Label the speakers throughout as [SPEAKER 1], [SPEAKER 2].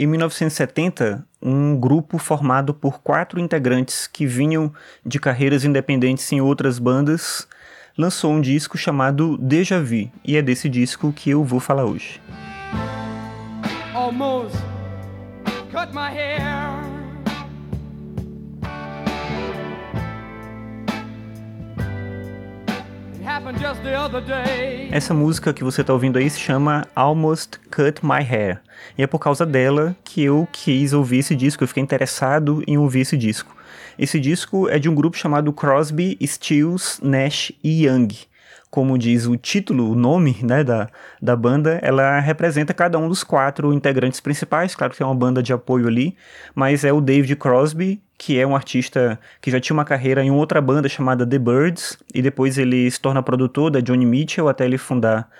[SPEAKER 1] Em 1970, um grupo formado por quatro integrantes que vinham de carreiras independentes em outras bandas lançou um disco chamado Deja Vu, e é desse disco que eu vou falar hoje. Almost cut my hair. Essa música que você está ouvindo aí se chama Almost Cut My Hair. E é por causa dela que eu quis ouvir esse disco, eu fiquei interessado em ouvir esse disco. Esse disco é de um grupo chamado Crosby, Stills, Nash e Young como diz o título, o nome né, da, da banda, ela representa cada um dos quatro integrantes principais. Claro que é uma banda de apoio ali, mas é o David Crosby, que é um artista que já tinha uma carreira em outra banda chamada The Birds, e depois ele se torna produtor da Johnny Mitchell até ele fundar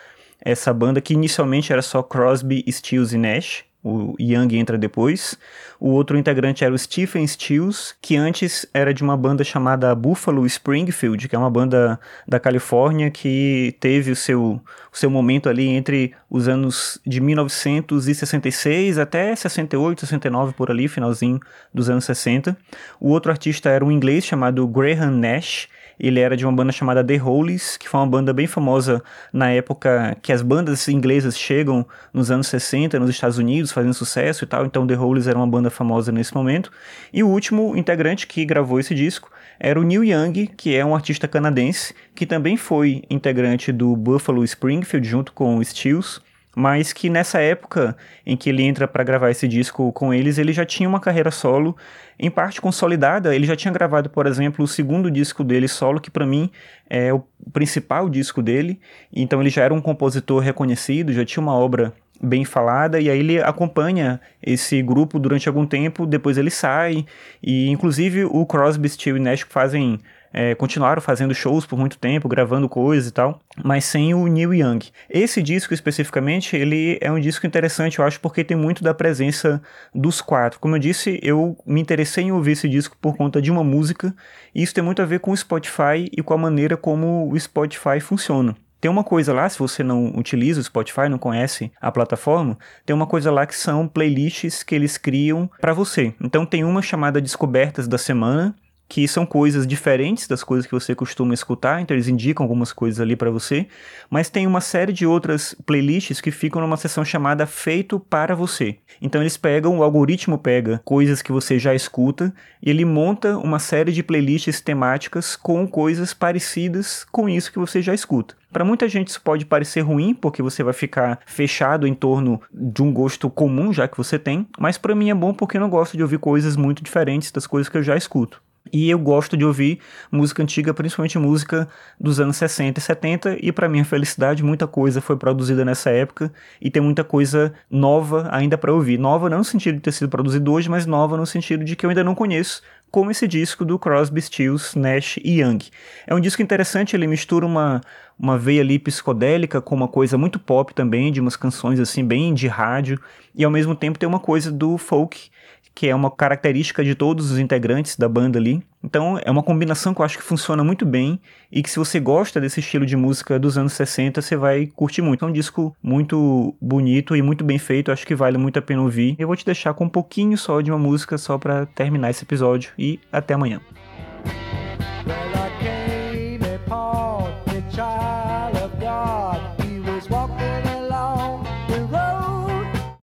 [SPEAKER 1] essa banda que inicialmente era só Crosby, Stills e Nash o Young entra depois. O outro integrante era o Stephen Stills, que antes era de uma banda chamada Buffalo Springfield, que é uma banda da Califórnia que teve o seu, o seu momento ali entre os anos de 1966 até 68, 69 por ali, finalzinho dos anos 60. O outro artista era um inglês chamado Graham Nash, ele era de uma banda chamada The Hollies, que foi uma banda bem famosa na época que as bandas inglesas chegam nos anos 60 nos Estados Unidos, fazendo sucesso e tal. Então The Hollies era uma banda famosa nesse momento. E o último integrante que gravou esse disco era o Neil Young, que é um artista canadense, que também foi integrante do Buffalo Springfield junto com o Stills mas que nessa época em que ele entra para gravar esse disco com eles, ele já tinha uma carreira solo em parte consolidada. Ele já tinha gravado, por exemplo, o segundo disco dele solo, que para mim é o principal disco dele. Então ele já era um compositor reconhecido, já tinha uma obra bem falada e aí ele acompanha esse grupo durante algum tempo, depois ele sai e inclusive o Crosby, Stills e Nash fazem é, continuaram fazendo shows por muito tempo, gravando coisas e tal, mas sem o Neil Young. Esse disco especificamente, ele é um disco interessante, eu acho, porque tem muito da presença dos quatro. Como eu disse, eu me interessei em ouvir esse disco por conta de uma música, e isso tem muito a ver com o Spotify e com a maneira como o Spotify funciona. Tem uma coisa lá, se você não utiliza o Spotify, não conhece a plataforma, tem uma coisa lá que são playlists que eles criam para você. Então tem uma chamada Descobertas da Semana, que são coisas diferentes das coisas que você costuma escutar, então eles indicam algumas coisas ali para você, mas tem uma série de outras playlists que ficam numa seção chamada Feito para você. Então eles pegam, o algoritmo pega coisas que você já escuta e ele monta uma série de playlists temáticas com coisas parecidas com isso que você já escuta. Para muita gente isso pode parecer ruim, porque você vai ficar fechado em torno de um gosto comum já que você tem, mas para mim é bom porque eu não gosto de ouvir coisas muito diferentes das coisas que eu já escuto. E eu gosto de ouvir música antiga, principalmente música dos anos 60 e 70, e para minha felicidade, muita coisa foi produzida nessa época e tem muita coisa nova ainda para ouvir. Nova não no sentido de ter sido produzido hoje, mas nova no sentido de que eu ainda não conheço, como esse disco do Crosby, Stills, Nash e Young. É um disco interessante, ele mistura uma, uma veia ali psicodélica com uma coisa muito pop também, de umas canções assim bem de rádio, e ao mesmo tempo tem uma coisa do folk que é uma característica de todos os integrantes da banda ali. Então é uma combinação que eu acho que funciona muito bem e que se você gosta desse estilo de música dos anos 60, você vai curtir muito. É um disco muito bonito e muito bem feito, acho que vale muito a pena ouvir. Eu vou te deixar com um pouquinho só de uma música só para terminar esse episódio e até amanhã.